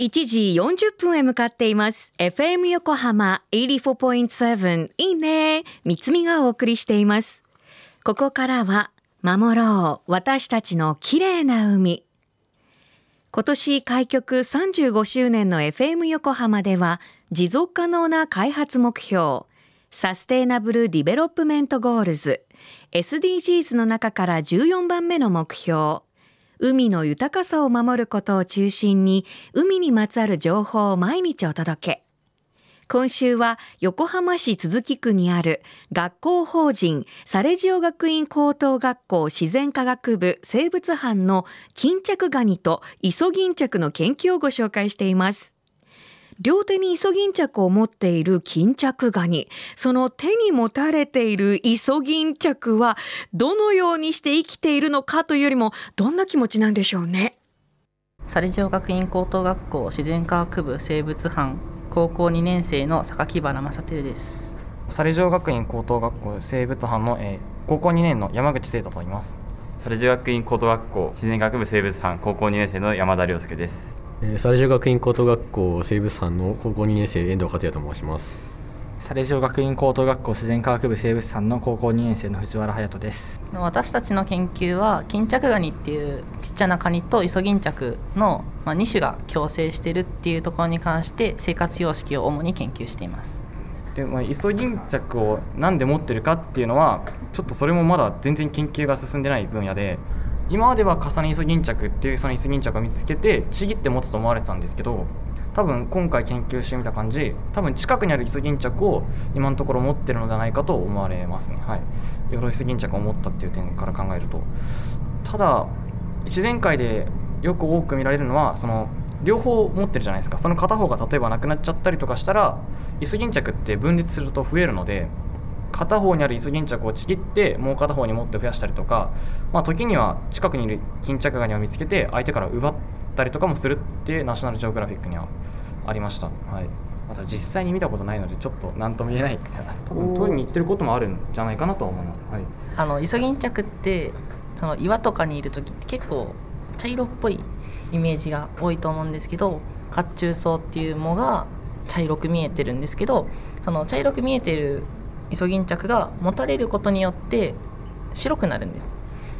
1時40分へ向かっています。FM 横浜84.7いいね。三つみがお送りしています。ここからは守ろう私たちの綺麗な海。今年開局35周年の FM 横浜では持続可能な開発目標サステイナブル・ディベロップメント・ゴールズ SDGs の中から14番目の目標海の豊かさを守ることを中心に海にまつわる情報を毎日お届け今週は横浜市都筑区にある学校法人サレジオ学院高等学校自然科学部生物班の巾着ガニとイソギンチャクの研究をご紹介しています。両手にイソギンチャクを持っている巾着ガニ。その手に持たれているイソギンチャクはどのようにして生きているのかというよりもどんな気持ちなんでしょうね。サレジオ学院高等学校自然科学部生物班高校2年生の榊原正輝ですサレジオ学院高等学校生物班の、えー、高校2年の山口聖太と言いますサレジオ学院高等学校自然学部生物班高校2年生の山田亮介ですサレジオ学院高等学校生物班の高校2年生遠藤克也と申します。サレジオ学院高等学校自然科学部生物班の高校2年生の藤原隼人です。私たちの研究は巾着ガニっていうちっちゃなカニとイソギンチャクの、まあ、2種が共生してるっていうところに関して生活様式を主に研究しています。で、まあ、イソギンチャクを何で持ってるかっていうのはちょっとそれもまだ全然研究が進んでない分野で今までは重ねイソギンチャクっていうそのイソギンチャクを見つけてちぎって持つと思われてたんですけど多分今回研究してみた感じ多分近くにあるイソギンチャクを今のところ持ってるのではないかと思われますね。はい。ヨロイソギンチャクを持ったっていう点から考えると。ただ自然界でよく多く見られるのはその両方持ってるじゃないですか。その片方が例えばなくなっちゃったりとかしたらイソギンチャクって分裂すると増えるので片方にあるイソギンチャクをちぎってもう片方に持って増やしたりとか、まあ、時には近くにいる巾着ガニを見つけて相手から奪ったりとかもするっていうナショナルジオグラフィックにはありました。はいまた実際に見たことないのでちょっと何とも言えない 多分取りに行ってることもあるんじゃないかなとは思います。はい、あのイソギンチャクってその岩とかにいる時って結構茶色っぽいイメージが多いと思うんですけど甲冑草っていう藻が茶色く見えてるんですけどその茶色く見えてるイソギンチャクが持たれることによって白くなるんです。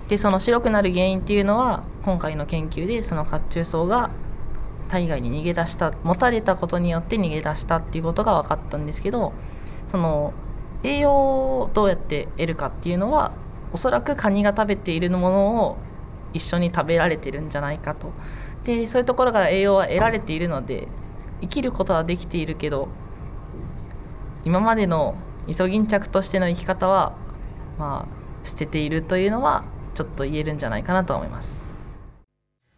でその白くなる原因っていうのは今回の研究でその甲冑草が体外に逃げ出した持たれたことによって逃げ出したっていうことが分かったんですけどその栄養をどうやって得るかっていうのはおそらくカニが食べているものを一緒に食べられてるんじゃないかと。でそういうところから栄養は得られているので生きることはできているけど今までのイソギンチャクとしての生き方はまあ捨てているというのはちょっと言えるんじゃないかなと思います。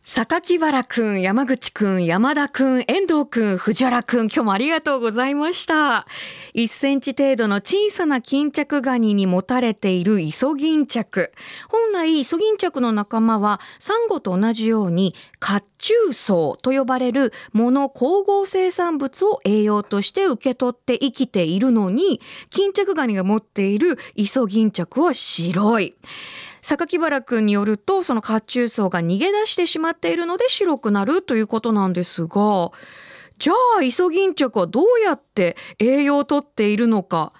榊原くん、山口くん、山田くん、遠藤くん、藤原くん、今日もありがとうございました。1センチ程度の小さな巾着ガニに持たれているイソギンチャク。本来、イソギンチャクの仲間は、サンゴと同じように、甲冑層と呼ばれるモノ光合生産物を栄養として受け取って生きているのに、巾着ガニが持っているイソギンチャクは白い。榊原くんによるとその甲冑層が逃げ出してしまっているので白くなるということなんですがじゃあイソギンチャクはどうやって栄養をとっているのか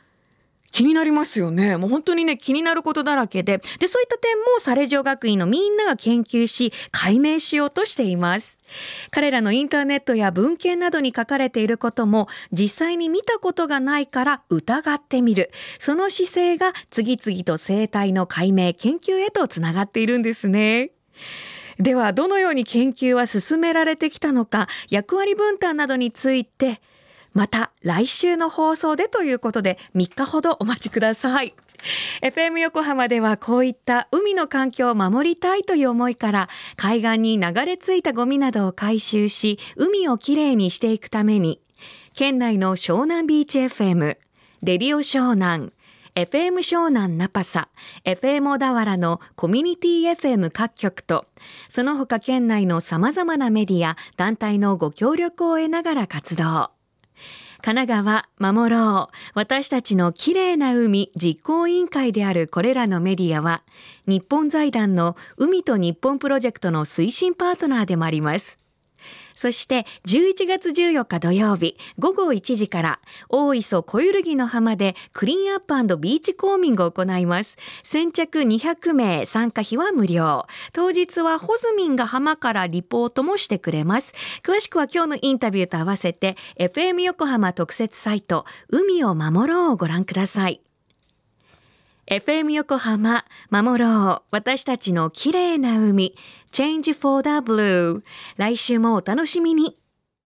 気になりますよね。もう本当にね、気になることだらけで。で、そういった点もサレジオ学院のみんなが研究し、解明しようとしています。彼らのインターネットや文献などに書かれていることも実際に見たことがないから疑ってみる。その姿勢が次々と生態の解明、研究へとつながっているんですね。では、どのように研究は進められてきたのか、役割分担などについて、また来週の放送でということで3日ほどお待ちください。FM 横浜ではこういった海の環境を守りたいという思いから海岸に流れ着いたゴミなどを回収し海をきれいにしていくために県内の湘南ビーチ FM、レディオ湘南、FM 湘南ナパサ、FM 小田原のコミュニティ FM 各局と、その他県内の様々なメディア、団体のご協力を得ながら活動。神奈川守ろう。私たちの綺麗な海実行委員会であるこれらのメディアは日本財団の海と日本プロジェクトの推進パートナーでもあります。そして11月14日土曜日午後1時から大磯小ゆるぎの浜でクリーンアップビーチコーミングを行います。先着200名参加費は無料。当日はホズミンが浜からリポートもしてくれます。詳しくは今日のインタビューと合わせて FM 横浜特設サイト海を守ろうをご覧ください。FM 横浜守ろう。私たちの綺麗な海。Change for the Blue 来週もお楽しみに。